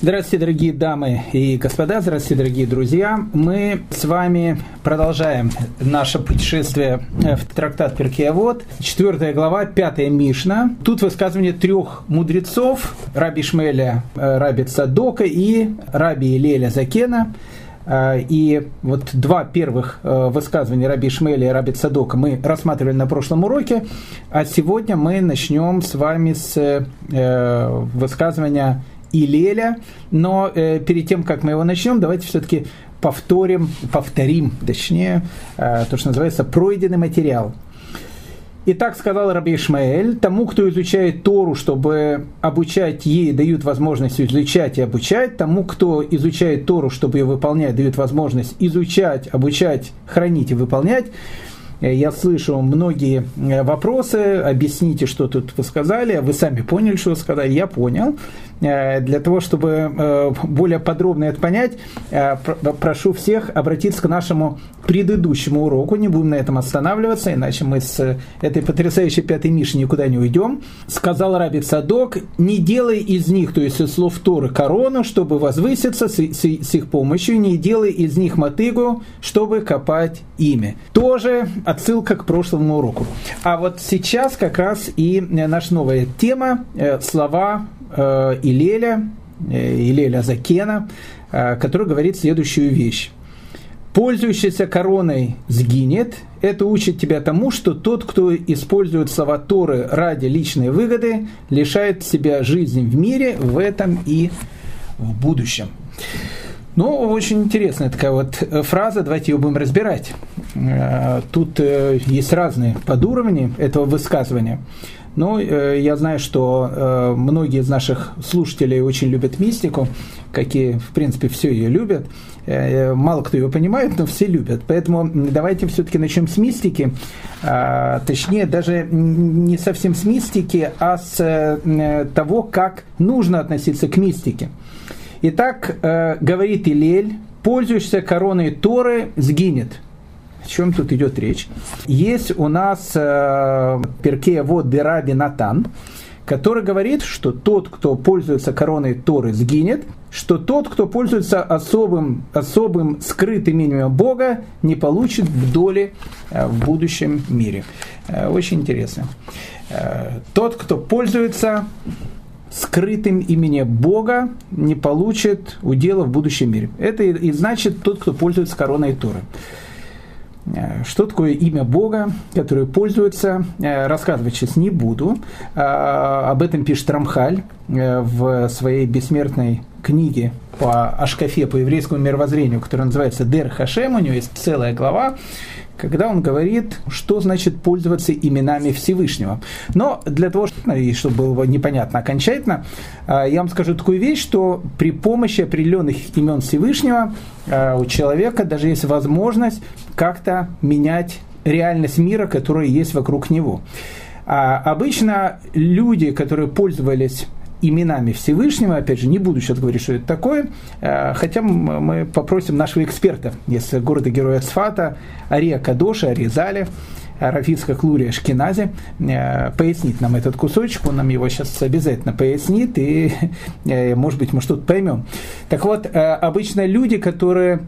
Здравствуйте, дорогие дамы и господа, здравствуйте, дорогие друзья. Мы с вами продолжаем наше путешествие в трактат Перкеавод, четвертая глава, пятая Мишна. Тут высказывание трех мудрецов, Раби Шмеля, э, Раби Цадока и Раби Леля Закена. Э, и вот два первых э, высказывания Раби Шмеля и Раби Цадока мы рассматривали на прошлом уроке, а сегодня мы начнем с вами с высказывания и Леля, но э, перед тем, как мы его начнем, давайте все-таки повторим, повторим, точнее, э, то, что называется пройденный материал. Итак, сказал Раби Ишмаэль, тому, кто изучает Тору, чтобы обучать ей, дают возможность изучать и обучать, тому, кто изучает Тору, чтобы ее выполнять, дают возможность изучать, обучать, хранить и выполнять, Э, я слышу многие э, вопросы, объясните, что тут вы сказали, вы сами поняли, что вы сказали, я понял. Э, для того, чтобы более подробно это понять, прошу всех обратиться к нашему предыдущему уроку, не будем на этом останавливаться, иначе мы с этой потрясающей пятой Миши никуда не уйдем. Сказал Раби Садок, не делай из них, то есть из слов Торы, корону, чтобы возвыситься с, с, с их помощью, не делай из них мотыгу, чтобы копать ими. Тоже отсылка к прошлому уроку. А вот сейчас как раз и наша новая тема, э, слова э, Илеля, э, Илеля Закена, который говорит следующую вещь. Пользующийся короной сгинет. Это учит тебя тому, что тот, кто использует слова Торы ради личной выгоды, лишает себя жизни в мире, в этом и в будущем. Ну, очень интересная такая вот э, фраза, давайте ее будем разбирать. Э, тут э, есть разные подуровни этого высказывания. Но я знаю, что многие из наших слушателей очень любят мистику, какие, в принципе, все ее любят. Мало кто ее понимает, но все любят. Поэтому давайте все-таки начнем с мистики. Точнее, даже не совсем с мистики, а с того, как нужно относиться к мистике. Итак, э, говорит Илель, пользуешься короной Торы, сгинет. О чем тут идет речь? Есть у нас э, Перкея вот Дераби Натан, который говорит, что тот, кто пользуется короной Торы, сгинет, что тот, кто пользуется особым, особым скрытым именем Бога, не получит в доле э, в будущем мире. Э, очень интересно. Э, тот, кто пользуется скрытым именем Бога не получит удела в будущем мире. Это и значит тот, кто пользуется короной Торы. Э, что такое имя Бога, которое пользуется, э, рассказывать сейчас не буду. Э, об этом пишет Рамхаль в своей бессмертной книге по Ашкафе, по еврейскому мировоззрению, которая называется Дер Хашем, у него есть целая глава, когда он говорит, что значит пользоваться именами Всевышнего. Но для того, чтобы было непонятно окончательно, а, я вам скажу такую вещь, что при помощи определенных имен Всевышнего а, у человека даже есть возможность как-то менять реальность мира, которая есть вокруг него. А обычно люди, которые пользовались именами Всевышнего, опять же, не буду сейчас говорить, что это такое, э, хотя мы попросим нашего эксперта из города-героя Сфата, Ария Кадоша, Ария Зале, Рафицка Клурия Шкинази э, пояснить нам этот кусочек, он нам его сейчас обязательно пояснит, и, э, может быть, мы что-то поймем. Так вот, обычно люди, которые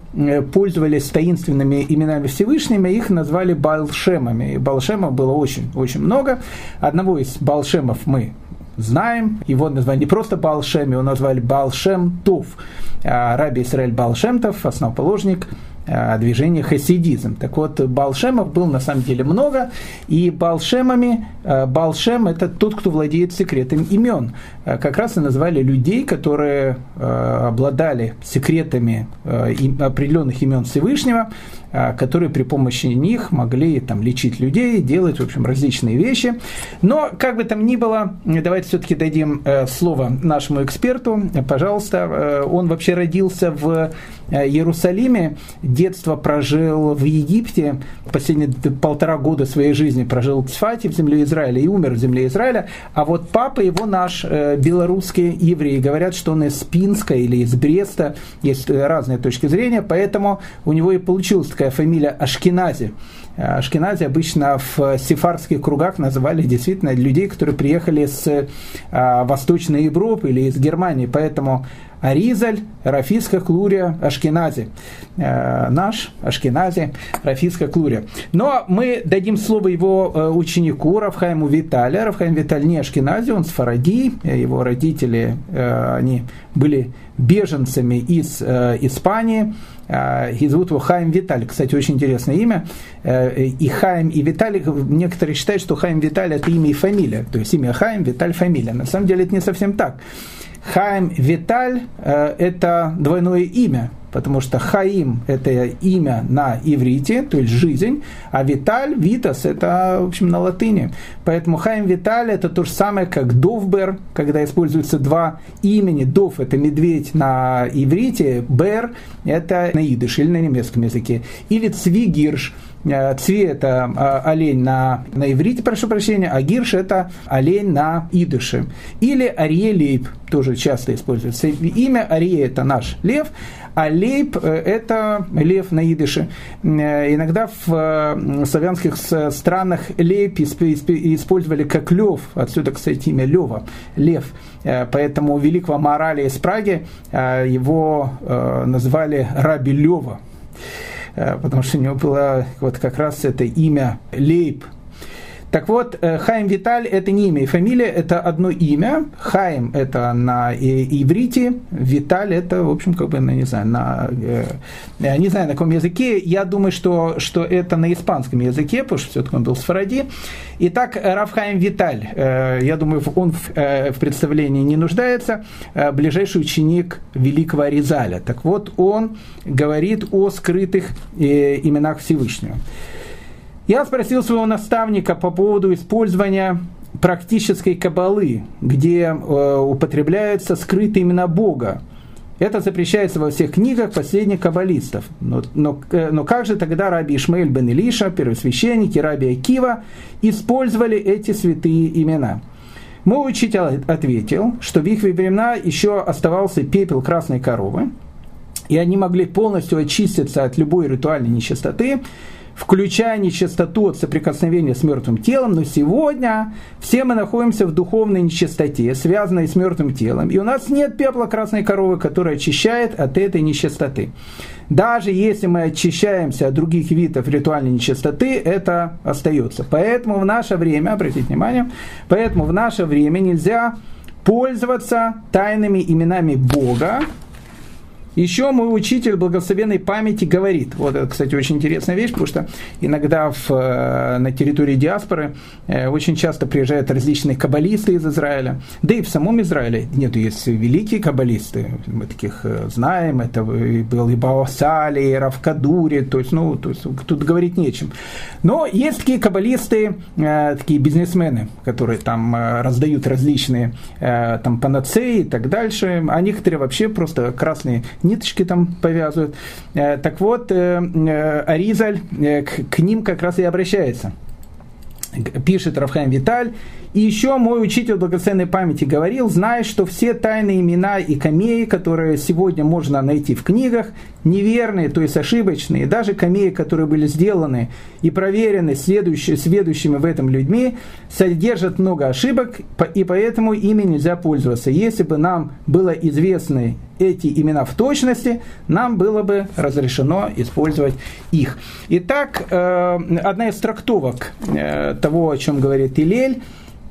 пользовались таинственными именами Всевышними, их назвали Балшемами. И Балшемов было очень-очень много. Одного из Балшемов мы знаем. Его назвали не просто Балшем, его назвали Балшем Туф. А, Раби Исраэль Балшемтов, основоположник а, движения хасидизм. Так вот, Балшемов был на самом деле много, и Балшемами, а, Балшем – это тот, кто владеет секретом имен. Как раз и назвали людей, которые обладали секретами определенных имен Всевышнего, которые при помощи них могли там, лечить людей, делать, в общем, различные вещи. Но, как бы там ни было, давайте все-таки дадим э, слово нашему эксперту. Пожалуйста, э, он вообще родился в э, Иерусалиме, детство прожил в Египте, последние полтора года своей жизни прожил в Цфате, в земле Израиля, и умер в земле Израиля. А вот папа его наш белорусский еврей. Говорят, что он из Пинска или из Бреста, есть разные точки зрения, поэтому у него и получилось такая фамилия Ашкенази. Ашкенази обычно в сефардских кругах называли действительно людей, которые приехали с Восточной Европы или из Германии. Поэтому Аризаль, Рафиска Клурия, Ашкенази. Э, наш Ашкенази, Рафиска Клурия. Но мы дадим слово его э, ученику Равхайму Виталия. Равхайм Виталь не Ашкенази, он с Фаради. Его родители, э, они были беженцами из Испании. И зовут его Хайм Виталий. Кстати, очень интересное имя. И Хайм, и Виталий, некоторые считают, что Хайм Виталий это имя и фамилия. То есть имя Хайм, Виталь, фамилия. На самом деле это не совсем так. Хаим Виталь э, – это двойное имя, потому что Хаим – это имя на иврите, то есть жизнь, а Виталь, Витас – это, в общем, на латыни. Поэтому Хаим Виталь – это то же самое, как Довбер, когда используются два имени. Дов – это медведь на иврите, Бер – это на идыш или на немецком языке. Или Цвигирш – Э, Цви – это э, олень на, на иврите, прошу прощения, а гирш – это олень на идыше. Или арье тоже часто используется. Имя арье – это наш лев, а лейб э, – это лев на идыше. Иногда в славянских странах лейб использовали как лев, отсюда, кстати, имя Лева, лев. Поэтому великого морали из Праги его называли Раби Лева. Э, потому что у него было вот как раз это имя Лейб, так вот, э, Хайм Виталь – это не имя и фамилия, это одно имя. Хайм – это на иврите, Виталь – это, в общем, как бы, ну, не знаю, на, э, не знаю, на каком языке. Я думаю, что, что это на испанском языке, потому что все-таки он был с Фаради. Итак, Рафхайм Виталь, э, я думаю, он в, в представлении не нуждается, ближайший ученик великого Аризаля. Так вот, он говорит о скрытых именах Всевышнего. Я спросил своего наставника по поводу использования практической кабалы, где э, употребляются скрытые имена Бога. Это запрещается во всех книгах последних каббалистов. Но, но, э, но как же тогда раби Ишмаэль бен Илиша, первосвященники, раби Акива использовали эти святые имена? Мой учитель ответил, что в их времена еще оставался пепел красной коровы, и они могли полностью очиститься от любой ритуальной нечистоты, включая нечистоту от соприкосновения с мертвым телом, но сегодня все мы находимся в духовной нечистоте, связанной с мертвым телом, и у нас нет пепла красной коровы, которая очищает от этой нечистоты. Даже если мы очищаемся от других видов ритуальной нечистоты, это остается. Поэтому в наше время, обратите внимание, поэтому в наше время нельзя пользоваться тайными именами Бога, еще мой учитель благословенной памяти говорит, вот это, кстати, очень интересная вещь, потому что иногда в, э, на территории диаспоры э, очень часто приезжают различные каббалисты из Израиля, да и в самом Израиле нет, есть великие каббалисты, мы таких э, знаем, это был и Баосали, и Равкадури, то есть, ну, то есть, тут говорить нечем. Но есть такие каббалисты, такие бизнесмены, которые там раздают различные там панацеи и так дальше, а некоторые вообще просто красные ниточки там повязывают. Э, так вот, э, э, Аризаль к, ним как раз и обращается. Пишет Рафхайм Виталь, и еще мой учитель благословенной памяти говорил, знаешь, что все тайные имена и камеи, которые сегодня можно найти в книгах, неверные, то есть ошибочные, даже камеи, которые были сделаны и проверены следующими, следующими в этом людьми, содержат много ошибок, и поэтому ими нельзя пользоваться. Если бы нам было известны эти имена в точности, нам было бы разрешено использовать их. Итак, э, одна из трактовок э, того, о чем говорит Илель,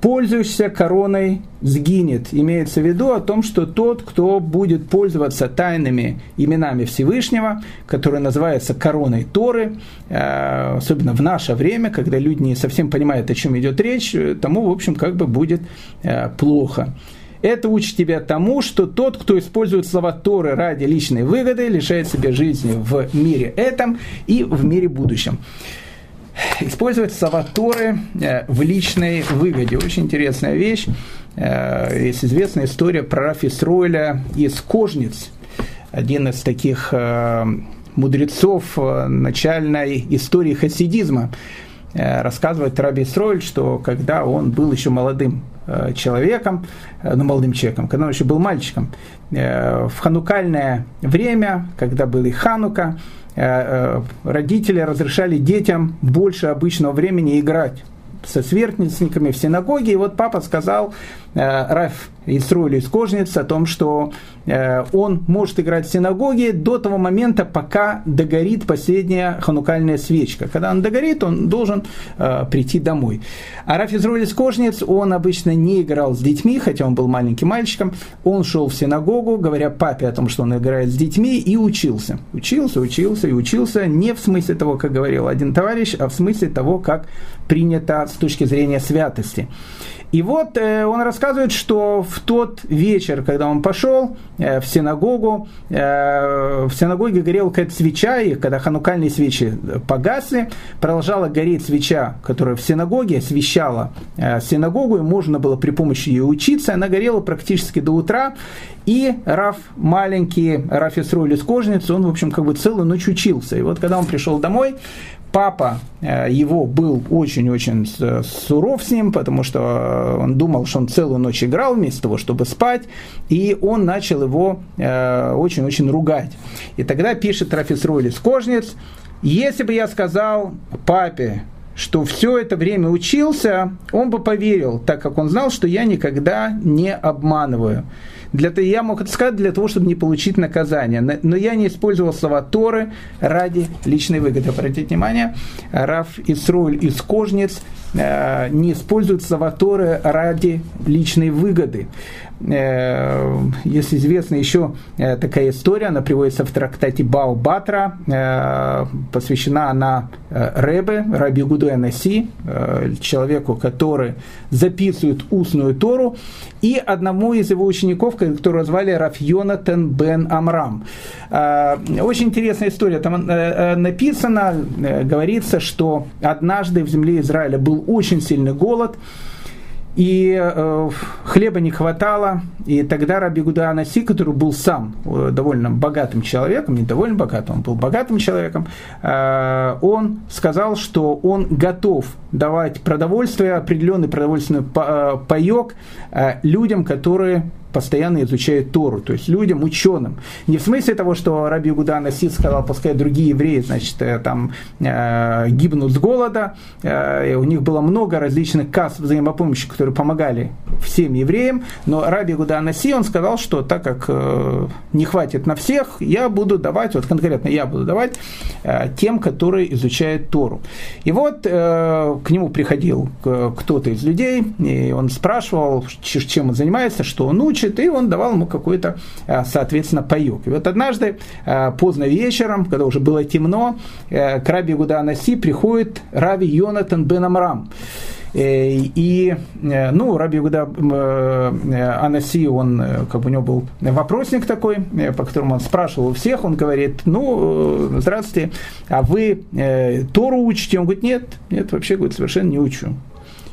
пользуешься короной, сгинет. Имеется в виду о том, что тот, кто будет пользоваться тайными именами Всевышнего, которые называются короной Торы, э, особенно в наше время, когда люди не совсем понимают, о чем идет речь, тому, в общем, как бы будет плохо. Это учит тебя тому, что тот, кто использует слова Торы ради личной выгоды, лишает себя жизни в мире этом и в мире будущем. Использовать слова Торы э, в личной выгоде. Очень интересная вещь. Э, есть известная история про Рафи Сройля из Кожниц. Один из таких э, мудрецов начальной истории хасидизма. рассказывает Раби Исроиль, что когда он был еще молодым человеком, ну, молодым человеком, когда он еще был мальчиком, в ханукальное время, когда был и ханука, родители разрешали детям больше обычного времени играть со сверстниками в синагоге. И вот папа сказал, э, Раф Исруэль из Кожниц, о том, что э, он может играть в синагоге до того момента, пока догорит последняя ханукальная свечка. Когда он догорит, он должен э, прийти домой. А Раф Исруэль из Кожниц, он обычно не играл с детьми, хотя он был маленьким мальчиком. Он шел в синагогу, говоря папе о том, что он играет с детьми, и учился. Учился, учился и учился не в смысле того, как говорил один товарищ, а в смысле того, как принято с точки зрения святости. И вот э, он рассказывает, что в тот вечер, когда он пошел э, в синагогу, э, в синагоге горела какая-то свеча, и когда ханукальные свечи погасли, продолжала гореть свеча, которая в синагоге освещала э, синагогу, и можно было при помощи ее учиться. Она горела практически до утра, и Раф маленький, Раф Исруэль из кожницы, он, в общем, как бы целую ночь учился. И вот когда он пришел домой, папа э, его был очень-очень суров с ним, потому что он думал, что он целую ночь играл вместо того, чтобы спать, и он начал его э, очень-очень ругать. И тогда пишет Рафис Ройлис Кожнец, если бы я сказал папе, что все это время учился, он бы поверил, так как он знал, что я никогда не обманываю. Для, я мог это сказать для того, чтобы не получить наказание. Но я не использовал слова Торы ради личной выгоды. Обратите внимание, Раф Исруль из Кожниц э, не использует слова Торы ради личной выгоды. Э, есть известна еще э, такая история, она приводится в трактате Бао Батра, э, посвящена она Ребе, Раби Гуду Анаси, человеку, который записывает устную Тору, и одному из его учеников, которого звали Раф Йонатан бен Амрам. Очень интересная история. Там написано, говорится, что однажды в земле Израиля был очень сильный голод, и э, хлеба не хватало, и тогда Раби Гуда Анаси, который был сам э, довольно богатым человеком, не довольно богатым, он был богатым человеком, э, он сказал, что он готов давать продовольствие, определенный продовольственный э, паек э, людям, которые постоянно изучают Тору, то есть людям, ученым. Не в смысле того, что Раби Гуда Насид сказал, пускай другие евреи, значит, э, там э, гибнут с голода. Э, у них было много различных касс взаимопомощи, которые помогали всем евреям, но Раби Гуда Наси, он сказал, что так как э, не хватит на всех, я буду давать, вот конкретно я буду давать э, тем, которые изучают Тору. И вот э, к нему приходил кто-то из людей, и он спрашивал, чем он занимается, что он учит, учит, и он давал ему какой-то, а, соответственно, паек. И вот однажды, а, поздно вечером, когда уже было темно, э, к Раби Гуда Анаси приходит Рави Йонатан бен Амрам. Э, и, э, ну, Раби Гуда Анаси, он, как бы у него был вопросник такой, по которому он спрашивал у всех, он говорит, ну, здравствуйте, а вы Тору учите? Он говорит, нет, нет, вообще, говорит, совершенно не учу.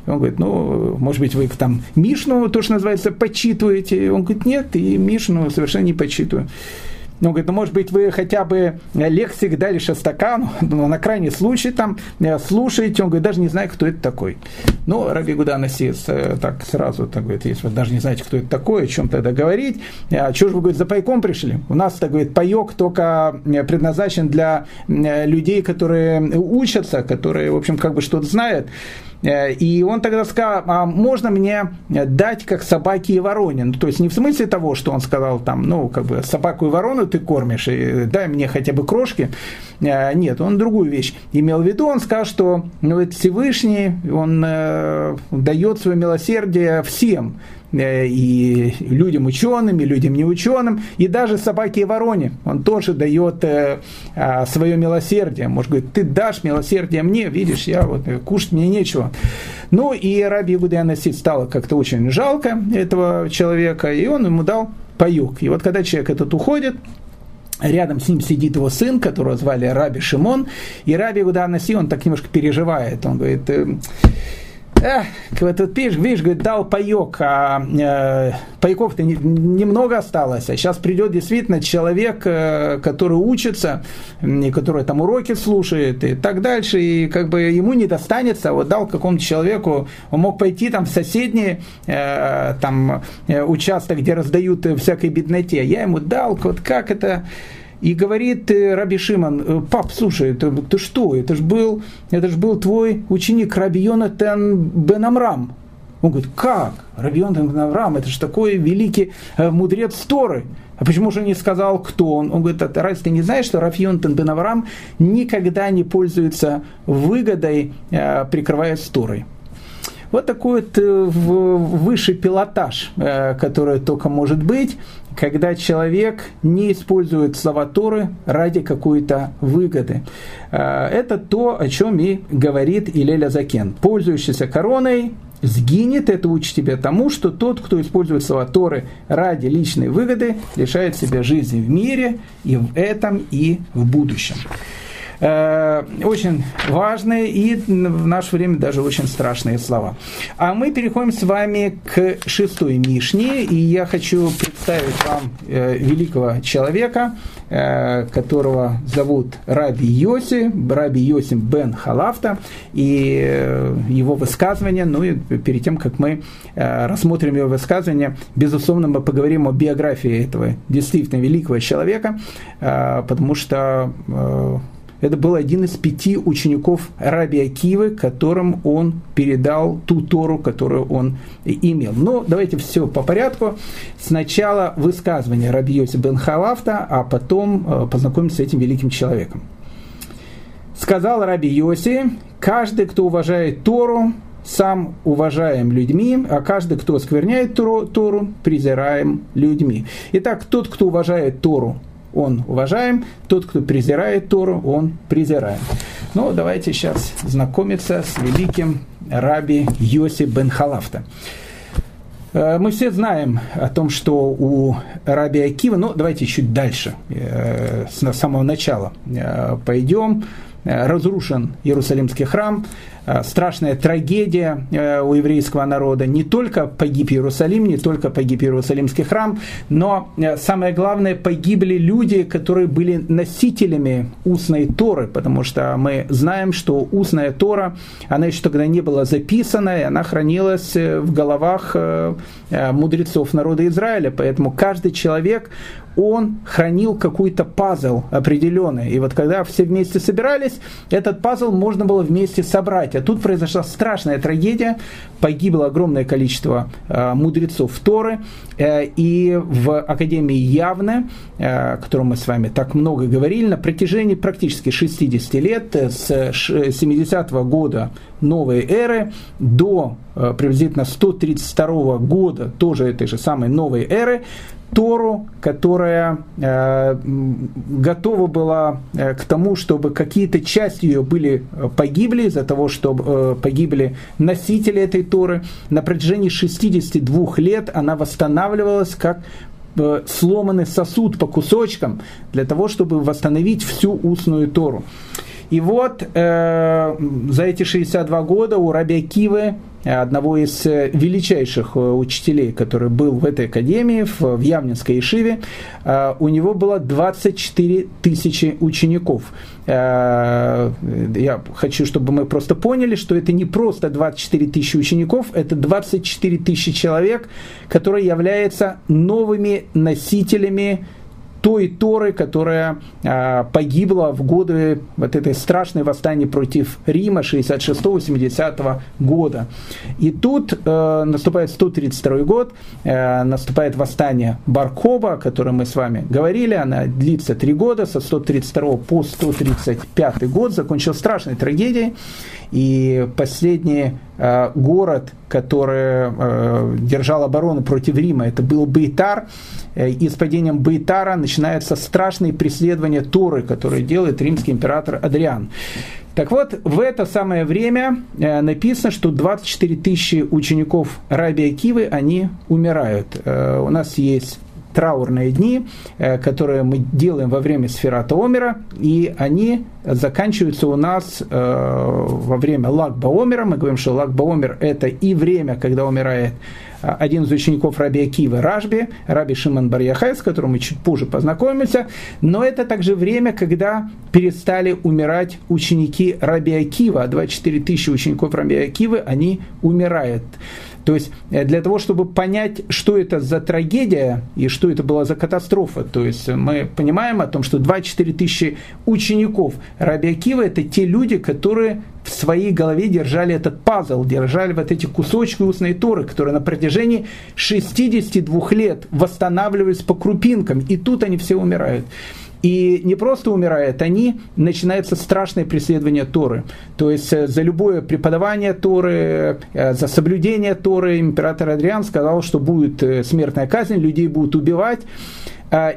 Он говорит, ну, может быть, вы там Мишну, то, что называется, почитываете? Он говорит, нет, и Мишну совершенно не почитываю. Он говорит, ну, может быть, вы хотя бы лексик дали Шастакану, но на крайний случай там э, слушаете, он говорит, даже не знаю, кто это такой. Ну, Раби Гуда Насис э, так сразу так говорит, если вы даже не знаете, кто это такой, о чем тогда говорить, а что же вы, говорит, за пайком пришли? У нас, так говорит, паек только э, предназначен для людей, которые учатся, которые, в общем, как бы что-то знают. Э, и он тогда сказал, а можно мне дать как собаки и вороне? Ну, то есть не в смысле того, что он сказал там, ну, как бы собаку и ворону ты кормишь, и дай мне хотя бы крошки. Э, нет, он другую вещь имел в виду. Он сказал, что ну, Всевышний, он э, дает свое милосердие всем. Э, и людям ученым, и людям неученым, и даже собаке и вороне. Он тоже дает э, а, свое милосердие. Может говорит, ты дашь милосердие мне, видишь, я вот э, кушать мне нечего. Ну и Раби Игуда Анасид стало как-то очень жалко этого человека, и он ему дал паюк. И вот когда человек этот уходит, Рядом с ним сидит его сын, которого звали Раби Шимон, и Раби Гуда Анаси, он так немножко переживает. Он говорит, Вот тут пишешь, видишь, говорит, дал паек, а э, паеков-то не, немного осталось, а сейчас придет действительно человек, э, который учится, и который там уроки слушает и так дальше, и как бы ему не достанется, вот дал какому-то человеку, он мог пойти там в соседний э, там э, участок, где раздают всякой бедноте, я ему дал, вот как это и говорит э, Раби Шиман, «Э, пап, слушай, это, ты что, это же был, это ж был твой ученик Раби Йонатан Бен Амрам. Он говорит, как? Раби Йонатан Бен Амрам, это же такой великий э, мудрец Торы. А почему же не сказал, кто он? Он говорит, а раз ты не знаешь, что Раф Йонатан Бен Авраам никогда не пользуется выгодой, прикрываясь Торой. Вот такой вот высший пилотаж, который только может быть когда человек не использует слова Торы ради какой-то выгоды. А, это то, о чем и говорит Илеля Закен. Пользующийся короной сгинет, это учит тебя тому, что тот, кто использует слова Торы ради личной выгоды, лишает себя жизни в мире и в этом, и в будущем. Э, очень важные и в наше время даже очень страшные слова. А мы переходим с вами к шестой Мишне, и я хочу представить вам э, великого человека, э, которого зовут Раби Йоси, Раби Йоси бен Халафта, и его высказывание, ну и перед тем, как мы рассмотрим его высказывание, безусловно, мы поговорим о биографии этого действительно великого человека, потому что это был один из пяти учеников Раби Акивы, которым он передал ту Тору, которую он имел. Но давайте все по порядку. Сначала высказывание Раби Йоси бен Халафта, а потом э, познакомимся с этим великим человеком. Сказал Раби Йоси, каждый, кто уважает Тору, сам уважаем людьми, а каждый, кто оскверняет Тору, Тору презираем людьми. Итак, тот, кто уважает Тору, он уважаем, тот, кто презирает Тору, он презираем. Ну, давайте сейчас знакомиться с великим раби Йоси бен Халафта. Э, мы все знаем о том, что у раби Акива, ну давайте чуть дальше, э, с самого начала э, пойдем. Разрушен Иерусалимский храм, страшная трагедия э, у еврейского народа. Не только погиб Иерусалим, не только погиб Иерусалимский храм, но э, самое главное, погибли люди, которые были носителями устной Торы, потому что мы знаем, что устная Тора, она еще тогда не была записана, и она хранилась в головах мудрецов народа Израиля. Поэтому каждый человек, он хранил какой-то пазл определенный. И вот когда все вместе собирались, этот пазл можно было вместе собрать. А тут произошла страшная трагедия, погибло огромное количество э, мудрецов Торы, э, и в Академии Явне, э, о котором мы с вами так много говорили, на протяжении практически 60 лет, э, с 70-го года новой эры до э, приблизительно 132 года тоже этой же самой новой эры, Тору, которая э, готова была э, к тому, чтобы какие-то части ее были э, погибли из-за того, что э, погибли носители этой Торы. На протяжении 62 лет она восстанавливалась как э, сломанный сосуд по кусочкам для того, чтобы восстановить всю устную Тору. И вот э, за эти 62 года у Раби Кивы одного из э, величайших э, учителей, который был в этой академии, в, Явнинской Ишиве, э, у него было 24 тысячи учеников. Я хочу, чтобы мы просто поняли, что это не просто 24 тысячи учеников, это 24 тысячи человек, которые являются новыми носителями той Торы, которая а, погибла в годы вот этой страшной восстания против Рима 66-70 года. И тут э, наступает 132 год, э, наступает восстание Баркова, о котором мы с вами говорили, она длится три года, со 132 по 135 год, закончилась страшной трагедией. И последний э, город, который э, держал оборону против Рима, это был Бейтар. Э, и с падением Бейтара начинается страшное преследование Торы, которое делает римский император Адриан. Так вот, в это самое время э, написано, что 24 тысячи учеников Раби Акивы, они умирают. Э, у нас есть траурные дни, которые мы делаем во время Сферата Омера, и они заканчиваются у нас во время Лагба Омера. Мы говорим, что Лагба Омер – это и время, когда умирает один из учеников Раби Акива Рашби, Раби Шимон Барьяхай, с которым мы чуть позже познакомимся, но это также время, когда перестали умирать ученики Раби Акива, 24 тысячи учеников Раби Акивы, они умирают. То есть э, для того, чтобы понять, что это за трагедия и что это была за катастрофа, то есть мы понимаем о том, что 24 тысячи учеников Раби Акива – это те люди, которые в своей голове держали этот пазл, держали вот эти кусочки устной Торы, которые на протяжении 62 лет восстанавливались по крупинкам, и тут они все умирают. И не просто умирают, они начинается страшное преследование Торы. То есть э, за любое преподавание Торы, э, за соблюдение Торы император Адриан сказал, что будет э, смертная казнь, людей будут убивать.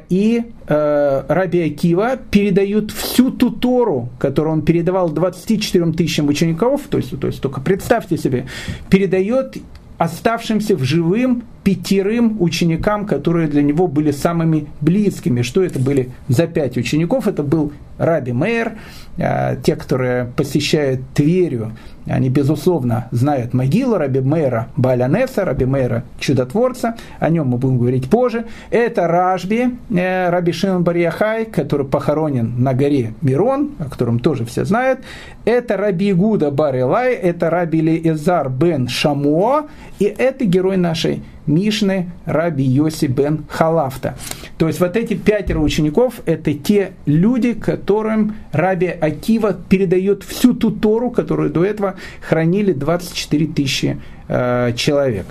И Раби Акива передают всю ту Тору, которую он передавал 24 тысячам учеников, то есть, то есть только представьте себе, передает оставшимся в живым пятерым ученикам, которые для него были самыми близкими. Что это были за пять учеников? Это был Раби Мейер, а, те, которые посещают Тверью, они, безусловно, знают могилу Раби Мейра Балянеса, Раби Мейра Чудотворца, о нем мы будем говорить позже. Это Ражби, э, Раби Шимон Барьяхай, который похоронен на горе Мирон, о котором тоже все знают. Это Раби Гуда Барилай, это Раби Лезар бен Шамуа, и это герой нашей Мишны Раби Йоси бен Халафта. То есть вот эти пятеро учеников – это те люди, которым Раби Акива передает всю ту Тору, которую до этого хранили 24 тысячи э, человек.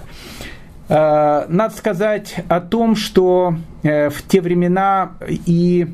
Э, надо сказать о том, что э, в те времена и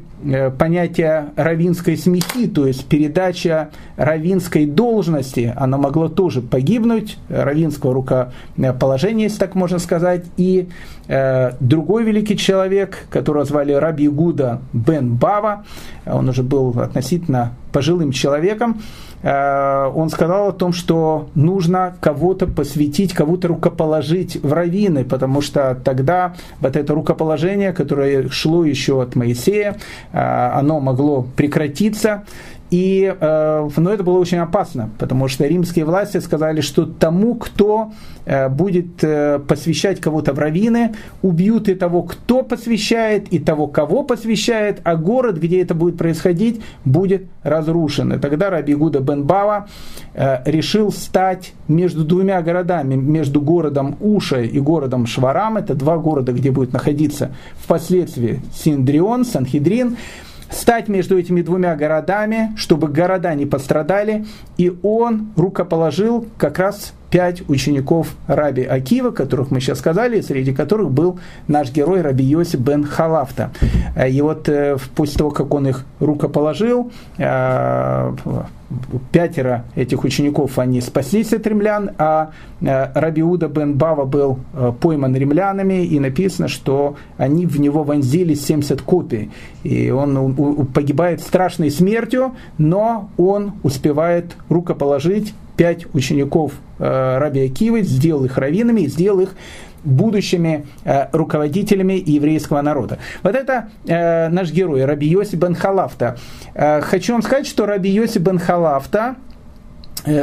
понятие равинской смехи, то есть передача равинской должности, она могла тоже погибнуть, равинского рукоположения, если так можно сказать. И э, другой великий человек, которого звали Раби Гуда бен Бава, он уже был относительно пожилым человеком, Э, он сказал о том, что нужно кого-то посвятить, кого-то рукоположить в раввины, потому что тогда вот это рукоположение, которое шло еще от Моисея, э, оно могло прекратиться, и, э, но это было очень опасно, потому что римские власти сказали, что тому, кто э, будет э, посвящать кого-то в раввины, убьют и того, кто посвящает, и того, кого посвящает, а город, где это будет происходить, будет разрушен. И тогда Раби Гуда бен Бава решил стать между двумя городами, между городом Уша и городом Шварам, это два города, где будет находиться впоследствии Синдрион, Санхедрин, стать между этими двумя городами, чтобы города не пострадали, и он рукоположил как раз пять учеников Раби Акива, которых мы сейчас сказали, среди которых был наш герой Раби Йосип бен Халафта. И вот э, после того, как он их рукоположил, э, пятеро этих учеников, они спаслись от римлян, а э, Рабиуда бен Бава был пойман римлянами, и написано, что они в него вонзили 70 копий. И он погибает страшной смертью, но он успевает рукоположить пять учеников э, Раби Акивы, сделал их раввинами сделал их будущими э, руководителями еврейского народа. Вот это э, наш герой, Раби Йоси бен Халафта. Э, хочу вам сказать, что Раби Йоси бен Халафта,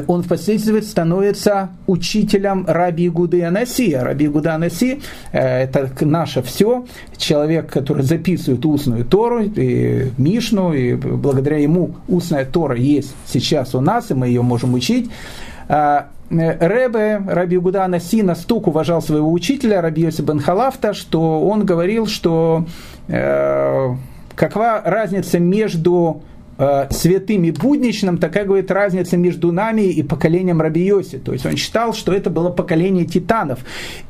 он впоследствии становится учителем Раби Гуды Анаси. Раби Гуда Анаси э, – это наше все, человек, который записывает устную Тору, и Мишну, и благодаря ему устная Тора есть сейчас у нас, и мы ее можем учить. А, Ребе, Раби Гуда Анаси настолько уважал своего учителя, Раби Йоси бен Халафта, что он говорил, что э, какова разница между э, святым и будничным, такая, говорит, разница между нами и поколением Раби Йоси. То есть он считал, что это было поколение титанов.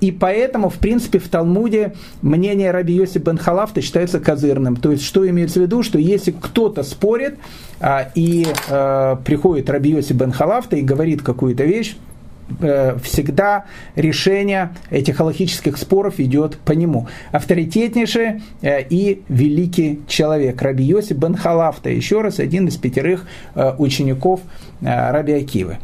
И поэтому, в принципе, в Талмуде мнение Раби Йоси бен Халафта считается козырным. То есть что имеется в виду, что если кто-то спорит, а, и э, приходит Раби Йоси бен Халафта и говорит какую-то вещь, всегда решение этих халахических споров идет по нему. Авторитетнейший э, и великий человек Раби Йосиф бен Халафта, еще раз один из пятерых э, учеников Раби Акивы.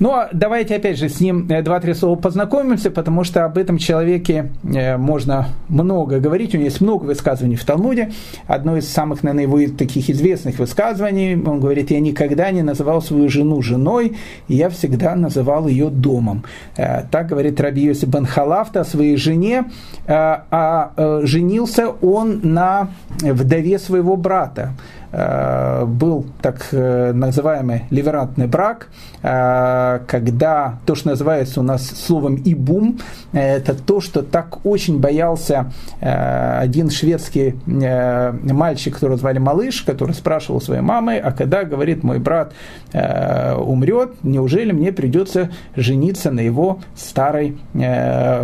Ну, а давайте опять же с ним э, два-три слова познакомимся, потому что об этом человеке э, можно много говорить. У него есть много высказываний в Талмуде. Одно из самых, наверное, его таких известных высказываний, он говорит, я никогда не называл свою жену женой, я всегда называл ее домом. Э, так говорит Раби Йосиф Бен Халафта о своей жене, а женился он на вдове своего брата. Э, был так э, называемый ливерантный брак, э, когда то, что называется у нас словом «ибум», это то, что так очень боялся один шведский мальчик, которого звали Малыш, который спрашивал своей мамы, а когда, говорит, мой брат умрет, неужели мне придется жениться на его старой,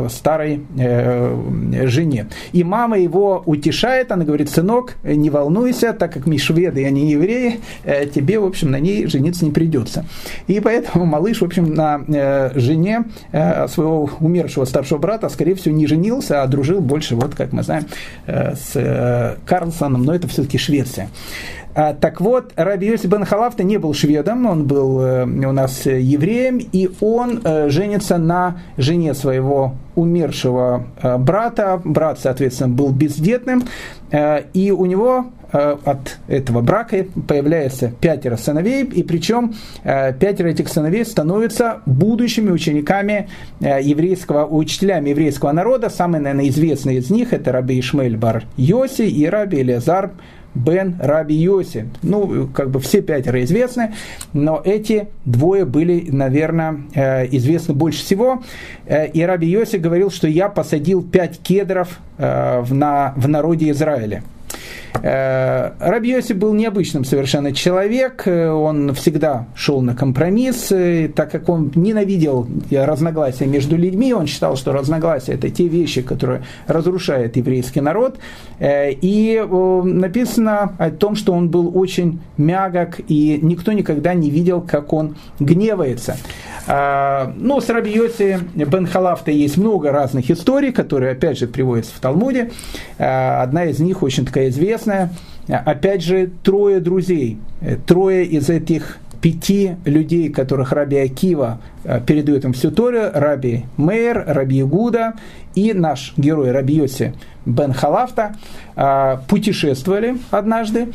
старой жене? И мама его утешает, она говорит, сынок, не волнуйся, так как Миша шведы, а не евреи, э, тебе, в общем, на ней жениться не придется. И поэтому малыш, в общем, на э, жене э, своего умершего старшего брата, скорее всего, не женился, а дружил больше, вот как мы знаем, с Карлсоном, но это все-таки Швеция. А, так вот, Раби Йосиф бен Халафта не был шведом, он был у нас евреем, и он женится на жене своего умершего брата. Брат, соответственно, был бездетным, и у него Э, от этого брака появляется пятеро сыновей, и причем э, пятеро этих сыновей становятся будущими учениками э, еврейского, учителями еврейского народа. Самый, наверное, известный из них это Раби Ишмель Бар Йоси и Раби Элиазар Бен Раби Йоси. Ну, как бы все пятеро известны, но эти двое были, наверное, известны больше всего. И Раби Йоси говорил, что я посадил пять кедров в, на, в народе Израиля. Э, Раби был необычным совершенно человек, э, он всегда шел на компромисс, так как он ненавидел разногласия между людьми, он считал, что разногласия это те вещи, которые разрушают еврейский народ, э, и написано о том, что он был очень мягок, и никто никогда не видел, как он гневается. Ну, с Раби Йоси Бен Халафта есть много разных историй, которые, опять же, приводятся в Талмуде. Одна из них очень такая известная, интересное, опять же, трое друзей. Трое из этих пяти людей, которых Раби Акива э, передает им всю Торию, Раби Мейер, Раби Игуда и наш герой Раби Йоси Бен Халафта, э, путешествовали однажды.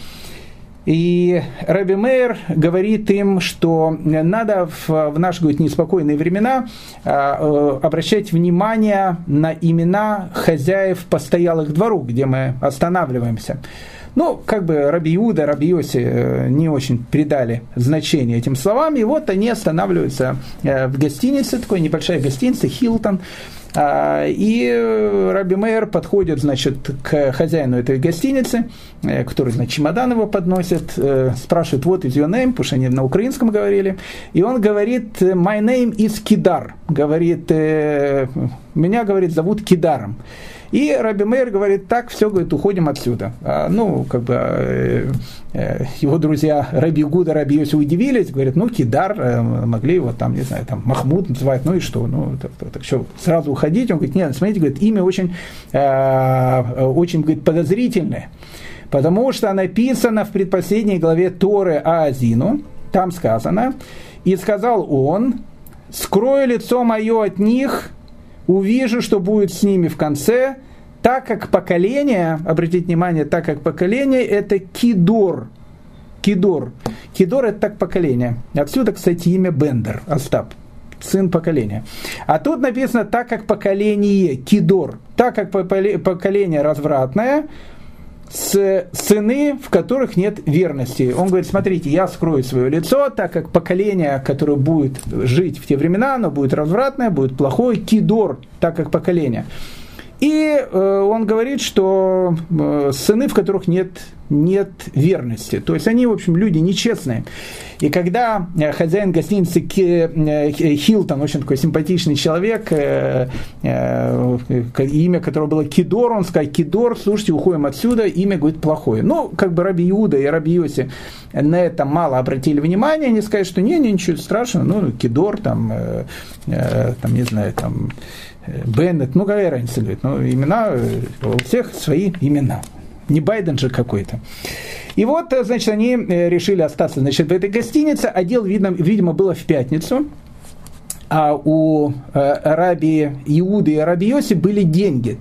И Раби Мейер говорит им, что надо в, в наши говорит, неспокойные времена э, обращать внимание на имена хозяев постоялых дворов, где мы останавливаемся. Ну, как бы Раби Иуда, Раби Йоси э, не очень придали значение этим словам, и вот они останавливаются э, в гостинице, такой небольшая гостиница, Хилтон, а, и Раби Мейер подходит, значит, к хозяину этой гостиницы, э, который, значит, чемодан его подносит, спрашивает, вот is your name, потому что они на украинском говорили, и он говорит, my name is Кидар, говорит, меня, говорит, зовут Кидаром. И Раби Мейер говорит, так, все, говорит, уходим отсюда. А, ну, как бы э, э, его друзья Раби Гуда, Раби Йоси удивились, говорят, ну, Кидар, э, могли его там, не знаю, там, Махмуд называть, ну и что, ну, так, так, так что, сразу уходить? Он говорит, нет, смотрите, говорит, имя очень, э, очень, говорит, подозрительное. Потому что написано в предпоследней главе Торы Аазину, там сказано, и сказал он, скрою лицо мое от них, увижу, что будет с ними в конце, так как поколение, обратите внимание, так как поколение это кидор, кидор. Кидор это так поколение. Отсюда, кстати, имя Бендер, Остап, сын поколения. А тут написано так как поколение кидор, так как поколение развратное, с сыны, в которых нет верности. Он говорит, смотрите, я скрою свое лицо, так как поколение, которое будет жить в те времена, оно будет развратное, будет плохое, кидор, так как поколение. И э, он говорит, что э, сыны, в которых нет, нет верности. То есть они, в общем, люди нечестные. И когда э, хозяин гостиницы э, Хилтон, очень такой симпатичный человек, э, имя которого было Кидор, он сказал, Кидор, слушайте, уходим отсюда, имя, говорит, плохое. Ну, как бы Раби Иуда и Раби Йоси на это мало обратили внимание, они сказали, что не, не, ничего страшного, ну, Кидор, там, там не знаю, там, Беннет, ну какая разница, говорит, ну имена, у всех свои имена. Не Байден же какой-то. И вот, значит, они решили остаться значит, в этой гостинице, а дело, видно, видимо, было в пятницу. а у раби Иуды и раби Йоси были деньги.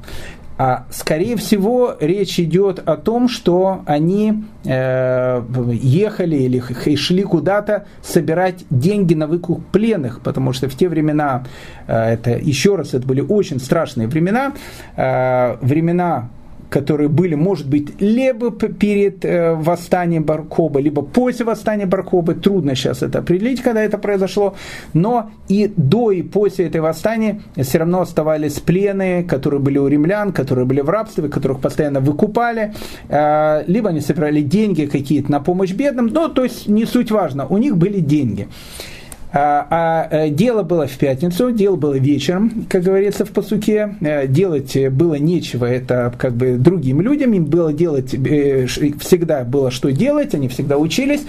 А скорее всего речь идет о том, что они э, ехали или шли куда-то собирать деньги на выкуп пленных, потому что в те времена, э, это еще раз, это были очень страшные времена, э, времена которые были, может быть, либо перед э, восстанием Баркоба, либо после восстания Баркоба. Трудно сейчас это определить, когда это произошло. Но и до и после этой восстания все равно оставались плены, которые были у римлян, которые были в рабстве, которых постоянно выкупали. Э, либо они собирали деньги какие-то на помощь бедным. Ну, то есть не суть важно, у них были деньги. А, а э, дело было в пятницу, дело было вечером, как говорится в посуке. Э, делать было нечего, это как бы другим людям, им было делать, э, всегда было что делать, они всегда учились.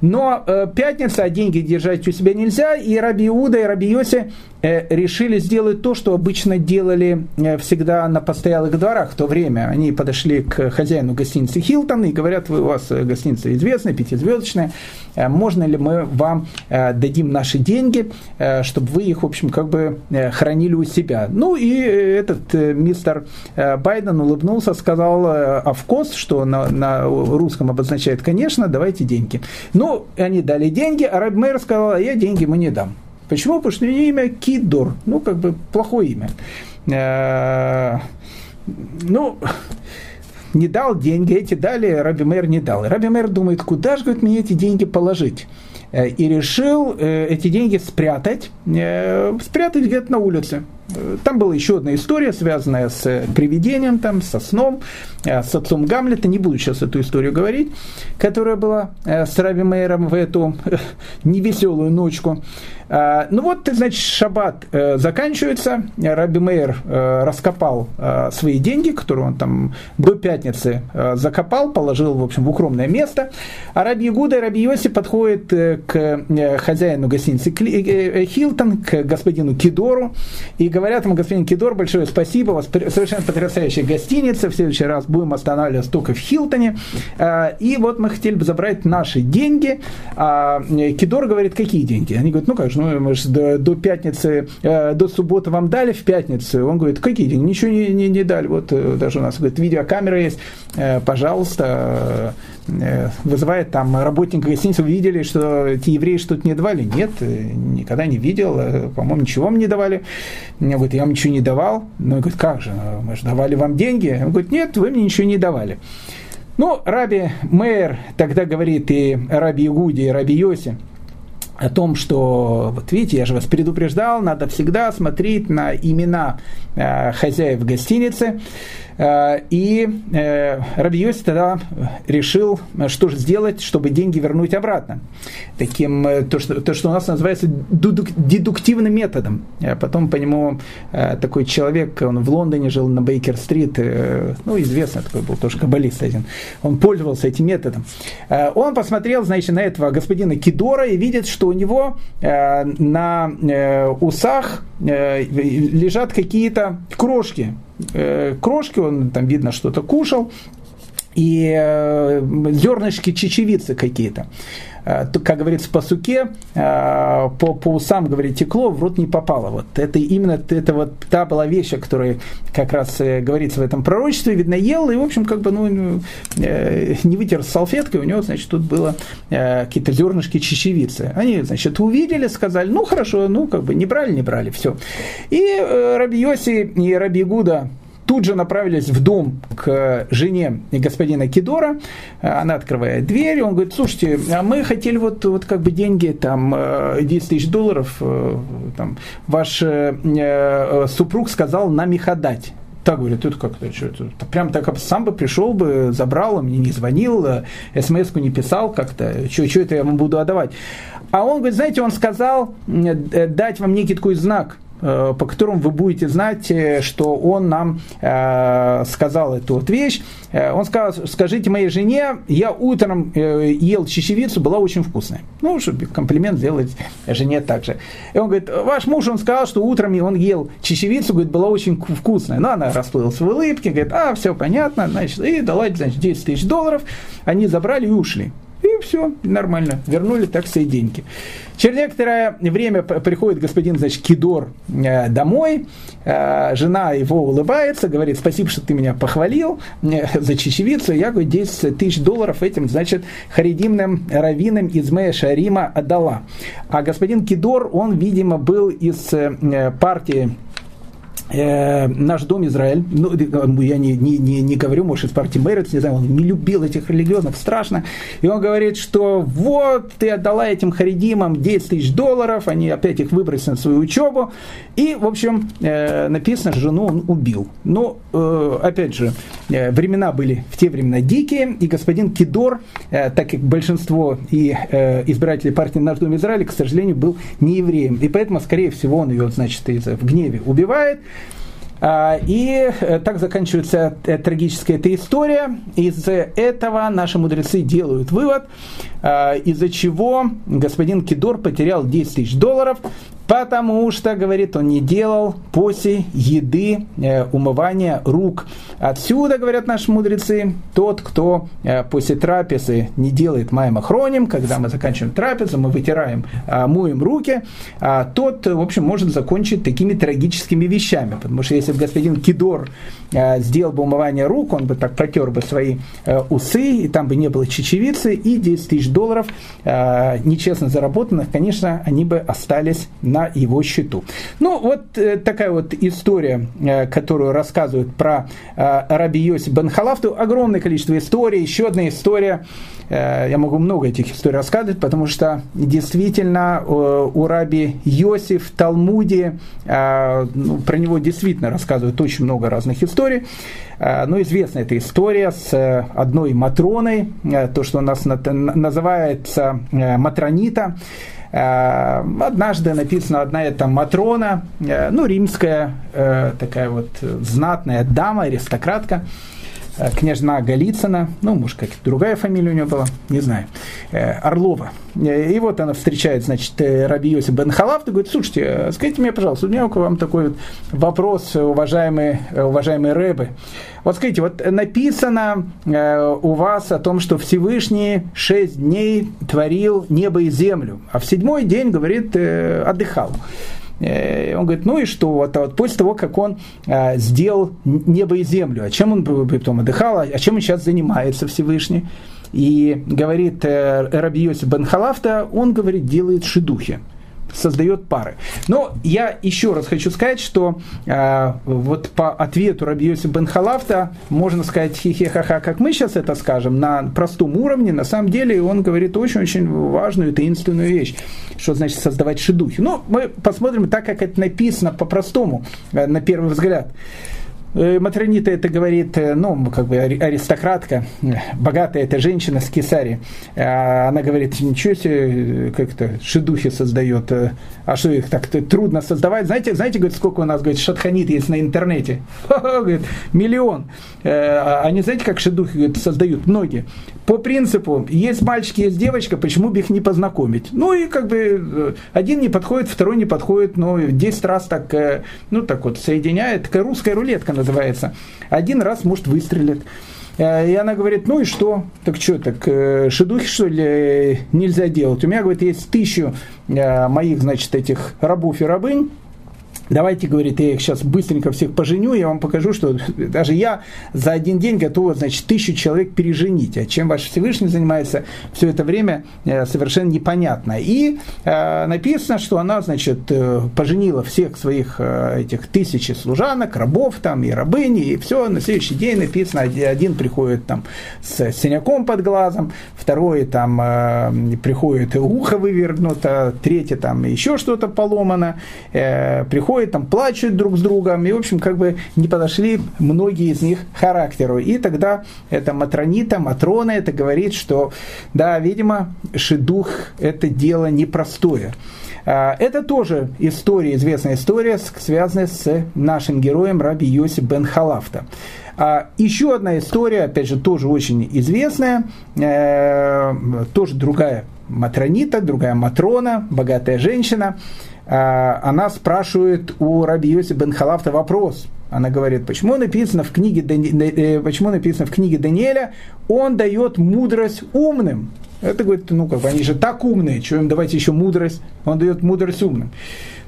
Но пятница, а деньги держать у себя нельзя, и Раби Иуда и Раби Йоси решили сделать то, что обычно делали всегда на постоялых дворах в то время. Они подошли к хозяину гостиницы Хилтон и говорят, вы, у вас гостиница известная, пятизвездочная, можно ли мы вам дадим наши деньги, э, чтобы вы их, в общем, как бы э, хранили у себя. Ну и этот э, мистер Байден улыбнулся, сказал «Овкос», что на, на русском обозначает «конечно, давайте деньги». Ну, они дали деньги, а Рэб Мэр сказал «А я деньги ему не дам». Почему? Потому что у него имя Кидор, ну, как бы плохое имя. Ну, не дал деньги, эти дали, Раби Мэр не дал. Раби Мэр думает, куда же, говорит, мне эти деньги положить? Э, и решил э, эти деньги спрятать, э, спрятать где-то на улице. Там была еще одна история, связанная с привидением, там, со сном, с отцом Гамлета. Не буду сейчас эту историю говорить, которая была с Раби Мейером в эту невеселую ночку. А, ну вот, значит, шаббат э, заканчивается, Раби Мейер э, раскопал э, свои деньги, которые он там до пятницы закопал, положил, в общем, в укромное место, а Раби Ягуда и Раби Йоси подходит к хозяину гостиницы Хилтон, к господину Кидору, и говорят ему, господин Кидор, большое спасибо, у вас совершенно потрясающая гостиница, в следующий раз будем останавливаться только в Хилтоне, и вот мы хотели бы забрать наши деньги, а Кидор говорит, какие деньги? Они говорят, ну же, ну, мы же до, до пятницы, э, до субботы вам дали в пятницу? Он говорит, какие деньги? Ничего не, не, не дали. Вот э, даже у нас говорит, видеокамера есть, э, пожалуйста, вызывает там работника гостиницы, вы видели, что эти евреи что-то не давали? Нет, никогда не видел, по-моему, ничего мне не давали. Мне говорит, я вам ничего не давал. Ну, я говорю, как же, мы же давали вам деньги. Он говорит, нет, вы мне ничего не давали. Ну, Раби Мейер тогда говорит и Раби Игуди, и Раби Йоси, о том, что, вот видите, я же вас предупреждал, надо всегда смотреть на имена э, хозяев гостиницы. Э, и э, Раби Йоси тогда решил, что же сделать, чтобы деньги вернуть обратно. Таким, э, то что, то, что у нас называется дедуктивным методом. Потом по нему такой человек, он в Лондоне жил на Бейкер-стрит, ну, известный такой был тоже каббалист один, он пользовался этим методом. Он посмотрел, значит, на этого господина Кидора и видит, что у него на усах лежат какие-то крошки, Э, крошки, он там видно что-то кушал, и э, зернышки чечевицы какие-то. Э, как говорится по суке, по, по усам, говорит, текло, в рот не попало. Вот это именно это вот та была вещь, о которой как раз говорится в этом пророчестве. Видно, ел, и, в общем, как бы, ну, не вытер салфеткой, у него, значит, тут было какие-то зернышки чечевицы. Они, значит, увидели, сказали, ну, хорошо, ну, как бы, не брали, не брали, все. И Раби Йоси и Раби Гуда тут же направились в дом к жене господина Кидора. Она открывает дверь, он говорит, слушайте, а мы хотели вот, вот как бы деньги, там, 10 э, тысяч долларов, э, там, ваш э, супруг сказал нам их отдать. Так говорит, это как-то что-то. Прям так сам бы пришел бы, забрал, мне не звонил, смс-ку не писал как-то, что, что это я вам буду отдавать. А он говорит, знаете, он сказал дать вам некий такой знак – Э, по которому вы будете знать, э, что он нам э, сказал эту вот вещь. Он сказал, скажите моей жене, я утром ел чечевицу, была очень вкусная. Ну, чтобы комплимент сделать жене также. И он говорит, ваш муж, он сказал, что утром он ел чечевицу, говорит, была очень вкусная. Но она расплылась в улыбке, говорит, а, все понятно, значит, и дала, значит, 10 тысяч долларов, они забрали и ушли. И все, нормально. Вернули так все деньги. Через некоторое время приходит господин, значит, Кидор э, домой, э, жена его улыбается, говорит, спасибо, что ты меня похвалил э, за чечевицу. Я говорю, 10 тысяч долларов этим, значит, харидимным раввинам из Мея Шарима отдала. А господин Кидор, он, видимо, был из партии э, наш дом Израиль, ну, э, я не, не, не, не говорю, может, из партии Мэритс, не знаю, он не любил этих религиозных, страшно. И он говорит, что вот, ты отдала этим харидимам 10 тысяч долларов, они опять их выбросили на свою учебу. И, в общем, э, написано, жену он убил. Но, э, опять же, э, времена были в те времена дикие, и господин Кидор, э, так как большинство и э, избирателей партии Наш Дом Израиля, к сожалению, был не евреем. И поэтому, скорее всего, он ее, значит, в гневе убивает. А, и э, так заканчивается э, трагическая эта история. Из этого наши мудрецы делают вывод, а, из-за чего господин Кидор потерял 10 тысяч долларов, потому что, говорит, он не делал после еды э, умывания рук. Отсюда, говорят наши мудрецы, тот, кто после трапезы не делает маем хроним, когда мы заканчиваем трапезу, мы вытираем, моем руки, тот, в общем, может закончить такими трагическими вещами, потому что если бы господин Кидор э, сделал бы умывание рук, он бы так протер бы свои э, усы, и там бы не было чечевицы, и 10 тысяч долларов э, нечестно заработанных, конечно, они бы остались на его счету. Ну, вот такая вот история, которую рассказывают про Раби Йоси Бен Халафту. Огромное количество историй. Еще одна история, я могу много этих историй рассказывать, потому что действительно у Раби Йоси в Талмуде, ну, про него действительно рассказывают очень много разных историй. Э, ну, известна эта история с э, одной Матроной, э, то, что у нас называется Матронита. Однажды написано одна эта Матрона, ну, римская такая вот знатная дама, аристократка, Э, княжна Голицына, ну, может, как другая фамилия у нее была, не знаю, э, Орлова. Э, и вот она встречает, значит, Раби Йосиф Бен Халаф, и говорит, слушайте, скажите мне, пожалуйста, у меня к вам такой вот вопрос, уважаемые, уважаемые рэбы. Вот скажите, вот написано у вас о том, что Всевышний шесть дней творил небо и землю, а в седьмой день, говорит, отдыхал. Э, он говорит, ну и что, вот, вот после того, как он а, сделал небо и землю, а чем он потом отдыхал, а чем он сейчас занимается Всевышний? И говорит э, Раби Йосиф Бен Халафта, он говорит, делает шедухи создает пары. Но я еще раз хочу сказать, что э, вот по ответу Рабиоси Бен Халафта можно сказать хихихаха, как мы сейчас это скажем, на простом уровне, на самом деле он говорит очень-очень важную таинственную вещь, что значит создавать шедухи. Ну, мы посмотрим так, как это написано по-простому, э, на первый взгляд. Э, Матронита это говорит, э, ну, как бы аристократка, богатая эта женщина с Кесари. А она говорит, ничего себе, как-то шедухи создает. А что их так трудно создавать? Знаете, знаете, говорит, сколько у нас, говорит, шатханит есть на интернете? Говорит, миллион. Э, а они, знаете, как шедухи говорит, создают? Многие. По принципу, есть мальчик, есть девочка, почему бы их не познакомить? Ну и как бы один не подходит, второй не подходит, но 10 раз так, ну так вот, соединяет. Такая русская рулетка называется, один раз, может, выстрелит. Э, и она говорит, ну и что? Так что, так э, шедухи, что ли, нельзя делать? У меня, говорит, есть тысячу э, моих, значит, этих рабов и рабынь, Давайте, говорит, я их сейчас быстренько всех поженю, я вам покажу, что даже я за один день готова, значит, тысячу человек переженить. А чем ваш Всевышний занимается все это время, э, совершенно непонятно. И э, написано, что она, значит, э, поженила всех своих этих тысячи служанок, рабов там и рабыни, и все. На следующий день написано, один приходит там с синяком под глазом, второй там приходит ухо вывернуто, третий там еще что-то поломано, приходит приходят, там плачут друг с другом, и, в общем, как бы не подошли многие из них характеру. И тогда это Матронита, Матрона это говорит, что, да, видимо, шедух – это дело непростое. А, это тоже история, известная история, связанная с нашим героем Раби Йосиф бен Халафта. А еще одна история, опять же, тоже очень известная, э, тоже другая Матронита, другая Матрона, богатая женщина – она спрашивает у Раби Йоси бен Халафта вопрос. Она говорит, почему написано в книге, э, почему написано в книге Даниэля, он дает мудрость умным. Это, говорит, ну, как они же так умные, что им давайте еще мудрость. Он дает мудрость умным.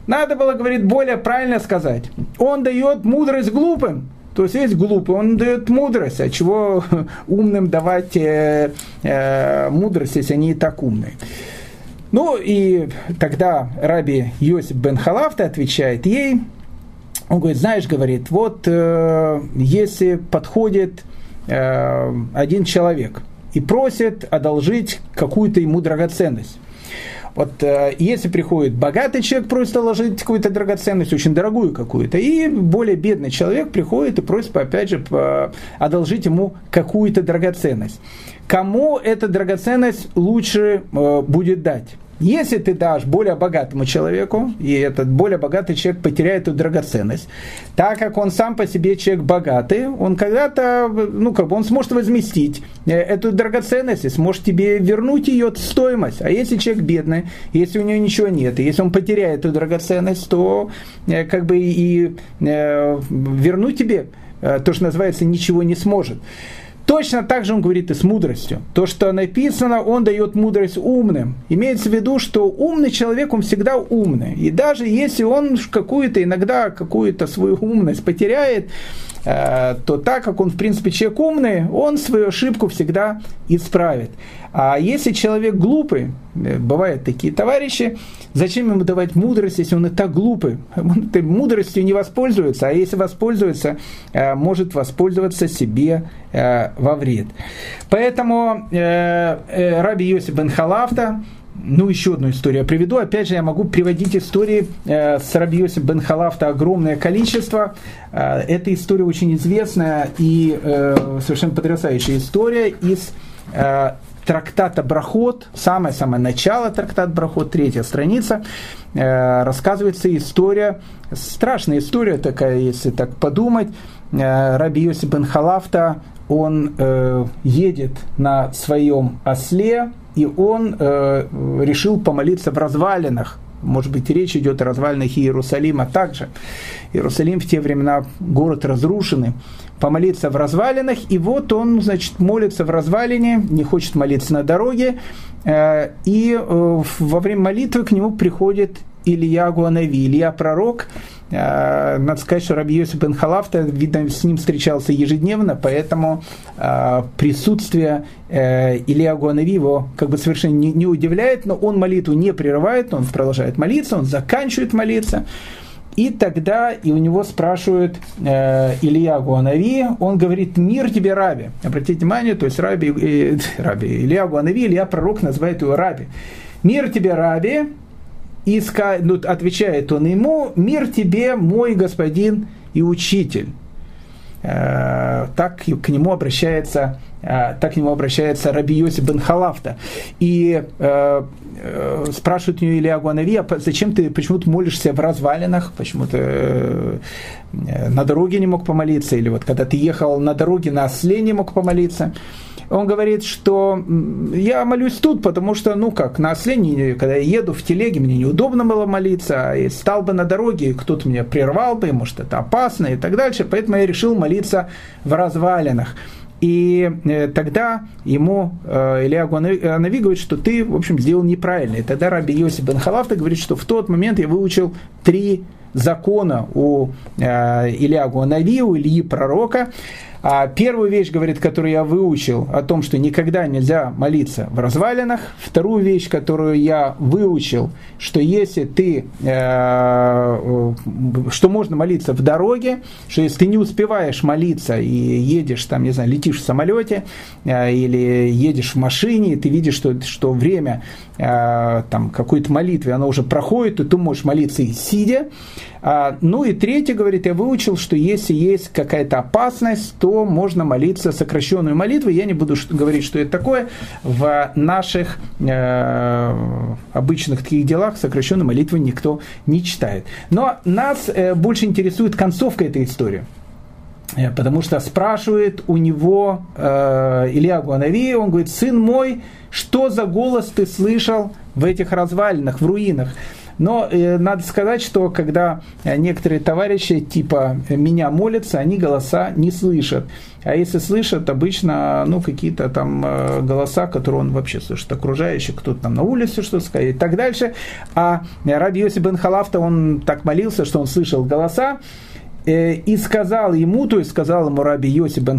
Надо было, говорит, более правильно сказать. Он дает мудрость глупым. То есть есть глупый, он дает мудрость, а чего умным давать э, э, мудрость, если они и так умные. Ну и тогда Раби Йосип бен Халафта отвечает ей, он говорит, знаешь, говорит, вот э, если подходит э, один человек и просит одолжить какую-то ему драгоценность, вот э, если приходит богатый человек, просит одолжить какую-то драгоценность, очень дорогую какую-то, и более бедный человек приходит и просит, опять же, одолжить ему какую-то драгоценность. Кому эта драгоценность лучше э, будет дать? Если ты дашь более богатому человеку, и этот более богатый человек потеряет эту драгоценность, так как он сам по себе человек богатый, он когда-то, ну, как бы он сможет возместить э, эту драгоценность и сможет тебе вернуть ее стоимость. А если человек бедный, если у него ничего нет, и если он потеряет эту драгоценность, то э, как бы и э, вернуть тебе то, что называется, ничего не сможет. Точно так же он говорит и с мудростью. То, что написано, он дает мудрость умным. Имеется в виду, что умный человек, он всегда умный. И даже если он какую-то, иногда какую-то свою умность потеряет, Э, то так как он, в принципе, человек умный, он свою ошибку всегда исправит. А если человек глупый, э, бывают такие товарищи, зачем ему давать мудрость, если он и так глупый? Мудростью не воспользуется, а если воспользуется, э, может воспользоваться себе во вред. Поэтому Раби Йосиф бен Халафта, ну, еще одну историю я приведу. Опять же, я могу приводить истории э, с Рабиосим бен Халафта огромное количество. Э, эта история очень известная и э, совершенно потрясающая история из э, трактата Брахот, самое-самое начало трактата Брахот, третья страница, э, рассказывается история, страшная история такая, если так подумать. Э, Раби Йосиф бен Халафта, он э, едет на своем осле, и он решил помолиться в развалинах. Может быть, речь идет о развалинах Иерусалима также. Иерусалим в те времена город разрушенный. Помолиться в развалинах, и вот он, значит, молится в развалине, не хочет молиться на дороге, э, и э, во время молитвы к нему приходит Илья Гуанави, Илья пророк, Э, надо сказать, что Раби Йосиф бен Халафта, видно, с ним встречался ежедневно, поэтому присутствие Илья Гуанави его как бы совершенно не удивляет, но он молитву не прерывает, он продолжает молиться, он заканчивает молиться. И тогда и у него спрашивают э, Илья Гуанави, он говорит, мир тебе, Раби. Обратите внимание, то есть Раби, э, Раби Илья Гуанави, Илья пророк называет его Раби. Мир тебе, Раби, и ну, отвечает он ему, мир тебе, мой господин и учитель. Э, так к нему обращается э, так к нему обращается Раби Йосиф бен Халафта. И э, э, спрашивает у нее Илья Гуанави, а зачем ты, почему ты молишься в развалинах, почему ты э, на дороге не мог помолиться, или вот когда ты ехал на дороге на осле не мог помолиться он говорит, что я молюсь тут, потому что, ну как, на осле, когда я еду в телеге, мне неудобно было молиться, и стал бы на дороге, кто-то меня прервал бы, может, это опасно и так дальше, поэтому я решил молиться в развалинах. И э, тогда ему э, Илья Гуанави говорит, что ты, в общем, сделал неправильно. И тогда Раби Йосиф бен Халафта говорит, что в тот момент я выучил три закона у э, Илья Гуанави, у Ильи пророка, а первую вещь, говорит, которую я выучил о том, что никогда нельзя молиться в развалинах. Вторую вещь, которую я выучил, что если ты, э, что можно молиться в дороге, что если ты не успеваешь молиться и едешь там, не знаю, летишь в самолете э, или едешь в машине, и ты видишь, что, что время э, там какой-то молитвы, оно уже проходит, то ты можешь молиться и сидя. А, ну и третье, говорит, я выучил, что если есть какая-то опасность, то можно молиться сокращенную молитву. Я не буду говорить, что это такое. В наших э, обычных таких делах сокращенную молитву никто не читает. Но нас э, больше интересует концовка этой истории. Э, потому что спрашивает у него э, Илья Гуанави, он говорит, сын мой, что за голос ты слышал в этих развалинах, в руинах? Но э, надо сказать, что когда некоторые товарищи типа меня молятся, они голоса не слышат. А если слышат, обычно ну, какие-то там э, голоса, которые он вообще слышит, окружающие, кто-то там на улице что-то сказать и так дальше. А Раби Йоси бен он так молился, что он слышал голоса, э, и сказал ему, то есть сказал ему Раби Йоси бен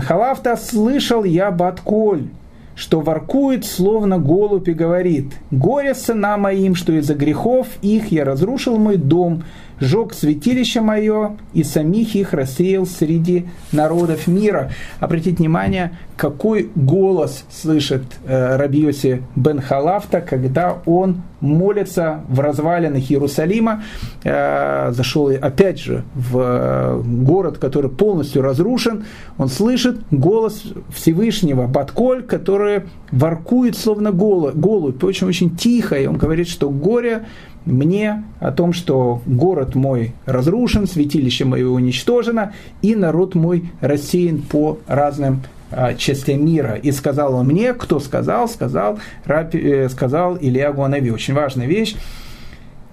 слышал я Батколь, что воркует, словно голубь и говорит, «Горе сына моим, что из-за грехов их я разрушил мой дом, жег святилище мое и самих их рассеял среди народов мира. Обратите внимание, какой голос слышит э, Рабиоси бен Халафта, когда он молится в развалинах Иерусалима, э, зашел опять же в э, город, который полностью разрушен, он слышит голос Всевышнего, Батколь, который воркует словно голубь, очень-очень тихо, и он говорит, что горе мне о том, что город мой разрушен, святилище мое уничтожено, и народ мой рассеян по разным а, частям мира. И сказал он мне, кто сказал, сказал, раб, э, сказал Илья Гуанави. Очень важная вещь.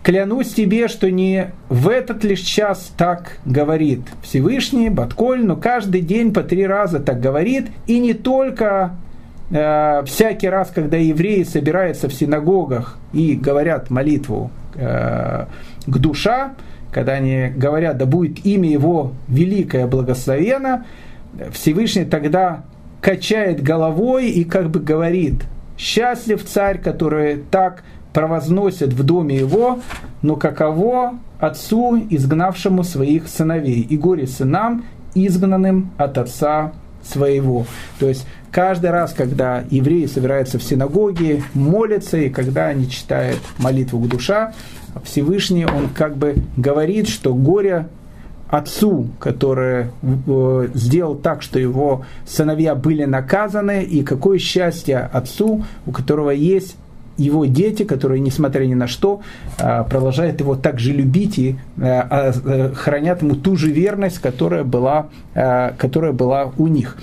Клянусь тебе, что не в этот лишь час так говорит Всевышний, Батколь, но каждый день по три раза так говорит, и не только э, всякий раз, когда евреи собираются в синагогах и говорят молитву э, к душа, когда они говорят, да будет имя его великое благословено, Всевышний тогда качает головой и как бы говорит, счастлив царь, который так провозносит в доме его, но каково отцу, изгнавшему своих сыновей, и горе сынам, изгнанным от отца своего. То есть каждый раз, когда евреи собираются в синагоге, молятся, и когда они читают молитву к душа, Всевышний, он как бы говорит, что горе отцу, который э, сделал так, что его сыновья были наказаны, и какое счастье отцу, у которого есть его дети, которые, несмотря ни на что, э, продолжают его также любить и э, а, хранят ему ту же верность, которая была, которая была у них.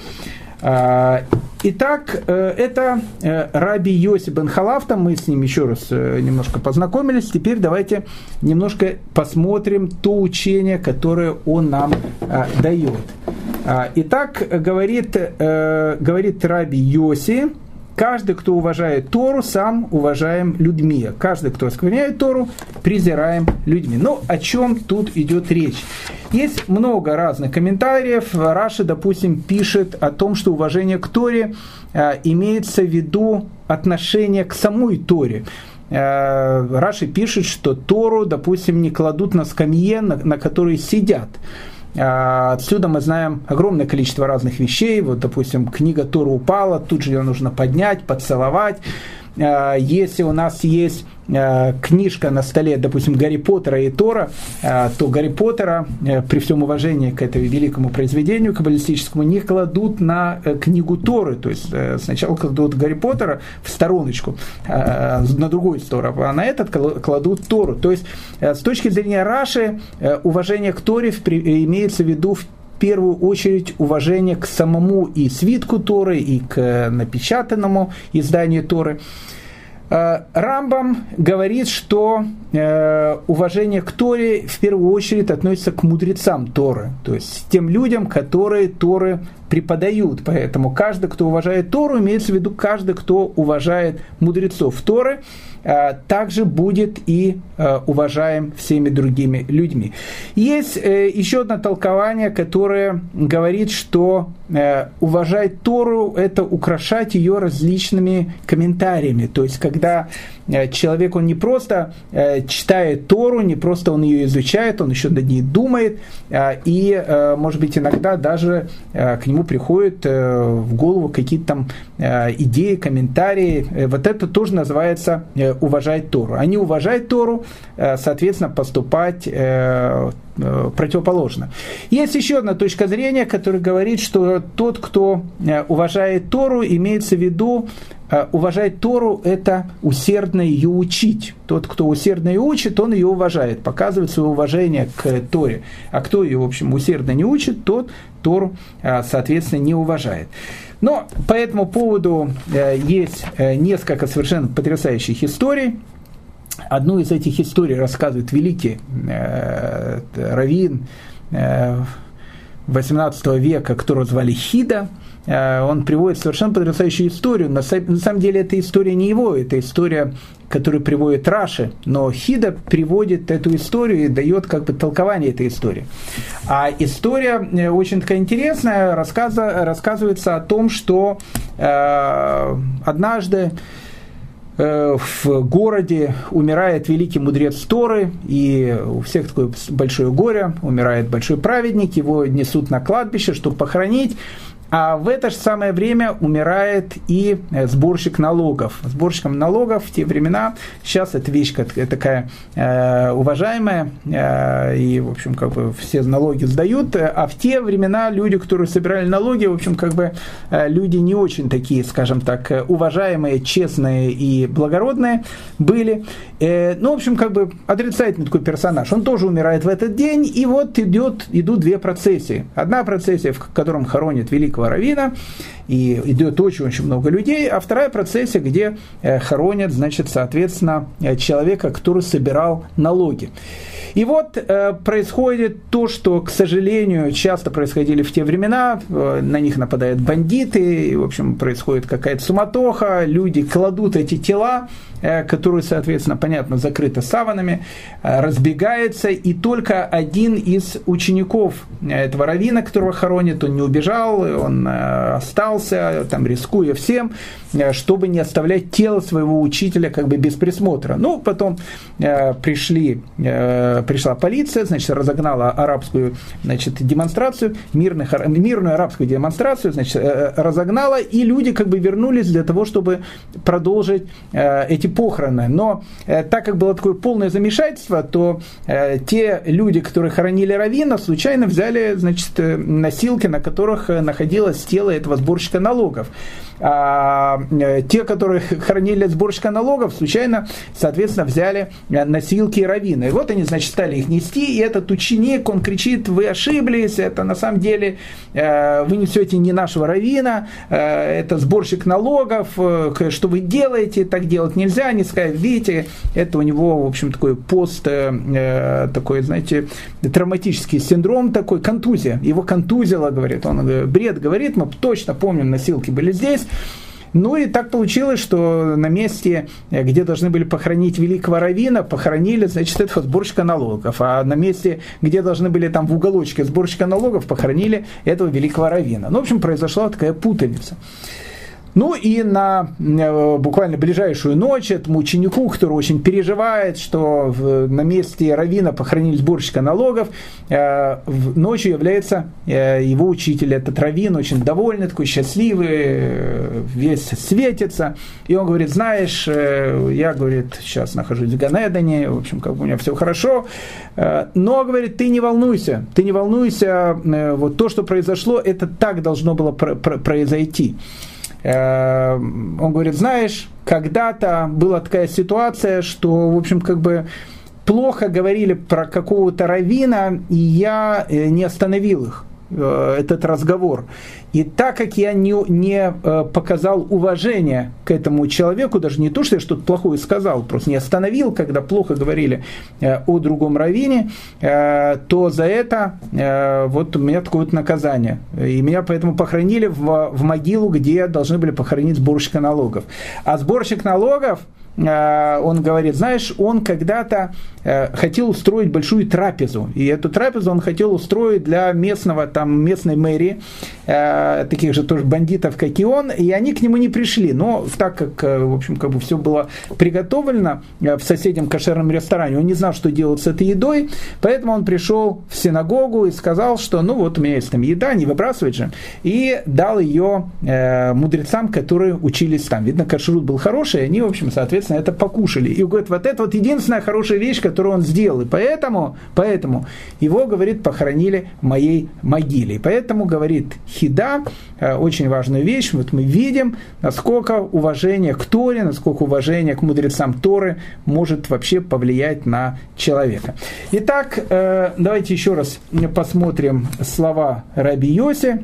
А, итак, э, это э, Раби Йоси бен Халафта, мы с ним еще раз э, немножко познакомились. Теперь давайте немножко посмотрим то учение, которое он нам а, дает. А, итак, говорит, говорит Раби Йоси, Каждый, кто уважает Тору, сам уважаем людьми. Каждый, кто оскверняет Тору, презираем людьми. Но о чем тут идет речь? Есть много разных комментариев. Раши, допустим, пишет о том, что уважение к Торе э, имеется в виду отношение к самой Торе. Э, Раши пишет, что Тору, допустим, не кладут на скамье, на, на которой сидят. А, отсюда мы знаем огромное количество разных вещей. Вот, допустим, книга Тора упала, тут же ее нужно поднять, поцеловать. А, если у нас есть а, книжка на столе, допустим, Гарри Поттера и Тора, то Гарри Поттера, э, при всем уважении к этому великому произведению каббалистическому, не кладут на э, книгу Торы. То есть э, сначала кладут Гарри Поттера в стороночку, на другую сторону, а на этот кладут Тору. То есть с точки зрения Раши, уважение к Торе имеется в виду в первую очередь уважение к самому и свитку Торы, и к напечатанному изданию Торы. Э, Рамбам говорит, что э, уважение к Торе в первую очередь относится к мудрецам Торы, то есть тем людям, которые Торы преподают. Поэтому каждый, кто уважает Тору, имеется в виду каждый, кто уважает мудрецов Торы. Э, также будет и э, уважаем всеми другими людьми. Есть э, еще одно толкование, которое говорит, что уважать Тору – это украшать ее различными комментариями. То есть, когда человек, он не просто читает Тору, не просто он ее изучает, он еще над ней думает, и, может быть, иногда даже к нему приходят в голову какие-то там идеи, комментарии. Вот это тоже называется уважать Тору. Они уважают Тору, э, соответственно, поступать э, э, противоположно. Есть еще одна точка зрения, которая говорит, что тот, кто уважает Тору, имеется в виду, уважать Тору – это усердно ее учить. Тот, кто усердно ее учит, он ее уважает, показывает свое уважение к Торе. А кто ее, в общем, усердно не учит, тот Тору, соответственно, не уважает. Но по этому поводу э, есть э, несколько совершенно потрясающих историй. одну из этих историй рассказывает великий э, раввин э, 18 века, которого звали Хида, он приводит совершенно потрясающую историю. На самом деле эта история не его, это история, которую приводит Раши, но Хида приводит эту историю и дает как бы толкование этой истории. А история э, очень такая интересная, рассказа, рассказывается о том, что э, однажды Э, в городе умирает великий мудрец Торы, и у всех такое большое горе, умирает большой праведник, его несут на кладбище, чтобы похоронить. А в это же самое время умирает и э, сборщик налогов. Сборщиком налогов в те времена, сейчас эта вещь такая э, уважаемая, э, и, в общем, как бы все налоги сдают, а в те времена люди, которые собирали налоги, в общем, как бы э, люди не очень такие, скажем так, уважаемые, честные и благородные были. Э, ну, в общем, как бы отрицательный такой персонаж. Он тоже умирает в этот день, и вот идет, идут две процессии. Одна процессия, в котором хоронит великого великого равина, и идет очень-очень много людей, а вторая процессия, где э, хоронят, значит, соответственно, э, человека, который собирал налоги. И вот э, происходит то, что, к сожалению, часто происходили в те времена, на них нападают бандиты, и, в общем, происходит какая-то суматоха, люди кладут эти тела, э, которые, соответственно, понятно, закрыты саванами, э, разбегаются, и только один из учеников этого равина, которого хоронят, он не убежал, он э, остался, там, рискуя всем, э, чтобы не оставлять тело своего учителя как бы без присмотра. Ну, потом э, пришли пришла полиция, значит, разогнала арабскую значит, демонстрацию, мирных, мирную арабскую демонстрацию, значит, э, разогнала, и люди как бы вернулись для того, чтобы продолжить э, эти похороны. Но э, так как было такое полное замешательство, то те люди, которые хоронили Равина, случайно взяли значит, носилки, на которых находилось тело этого сборщика налогов а, э, те, которые хранили сборщика налогов, случайно, соответственно, взяли э, носилки и раввины. И вот они, значит, стали их нести, и этот ученик, он кричит, вы ошиблись, это на самом деле э, вы несете не нашего равина, это сборщик налогов, что вы делаете, так делать нельзя, не сказать, видите, это у него, в общем, такой пост, такой, знаете, травматический синдром такой, контузия, его контузило, говорит, он бред говорит, мы точно помним, носилки были здесь, ну и так получилось, что на месте, э, где должны были похоронить великого равина, похоронили, значит, этого сборщика налогов. А на месте, где должны были там в уголочке сборщика налогов, похоронили этого великого равина. Ну, в общем, произошла такая путаница. Ну и на э, буквально ближайшую ночь этому ученику, который очень переживает, что на месте равина похоронили сборщика налогов, э, ночью является э, его учитель, этот равин, очень довольный, такой счастливый, весь светится. И он говорит, знаешь, я, говорит, сейчас нахожусь в Ганедане, в общем, как бы у меня все хорошо, но, говорит, ты не волнуйся, ты не волнуйся, вот то, что произошло, это так должно было про- про- произойти. Э, он говорит, знаешь, когда-то была такая ситуация, что, в общем, как бы плохо говорили про какого-то равина, и я э, не остановил их. Э, этот разговор. И так как я не, не э, показал уважения к этому человеку, даже не то, что я что-то плохое сказал, просто не остановил, когда плохо говорили э, о другом раввине, то за это вот у меня такое вот наказание. И меня поэтому похоронили в, в могилу, где должны были похоронить сборщика налогов. А сборщик налогов – он говорит, знаешь, он когда-то э, хотел устроить большую трапезу, и эту трапезу он хотел устроить для местного, там, местной мэрии, э, таких же тоже бандитов, как и он, и они к нему не пришли, но так как, в общем, как бы все было приготовлено в соседнем кошерном ресторане, он не знал, что делать с этой едой, поэтому он пришел в синагогу и сказал, что, ну вот у меня есть там еда, не выбрасывать же, и дал ее мудрецам, которые учились там. Видно, кашрут был хороший, и они, в общем, соответственно, соответственно, это покушали. И говорит, вот это вот единственная хорошая вещь, которую он сделал. И поэтому, поэтому его, говорит, похоронили в моей могиле. И поэтому, говорит, хида, э, очень важную вещь. Вот мы видим, насколько уважение к Торе, насколько уважение к мудрецам Торы может вообще повлиять на человека. Итак, э, давайте еще раз посмотрим слова Раби Йоси.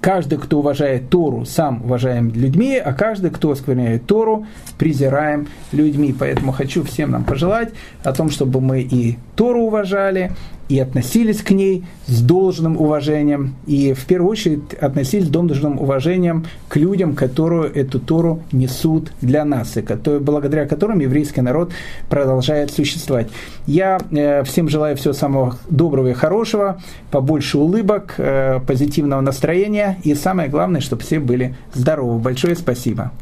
Каждый, кто уважает Тору, сам уважаем людьми, а каждый, кто оскверняет Тору, презираем людьми. Поэтому хочу всем нам пожелать о том, чтобы мы и Тору уважали, и относились к ней с должным уважением, и в первую очередь относились с должным уважением к людям, которые эту Тору несут для нас, и которые, благодаря которым еврейский народ продолжает существовать. Я э, всем желаю всего самого доброго и хорошего, побольше улыбок, э, позитивного настроения, и самое главное, чтобы все были здоровы. Большое спасибо.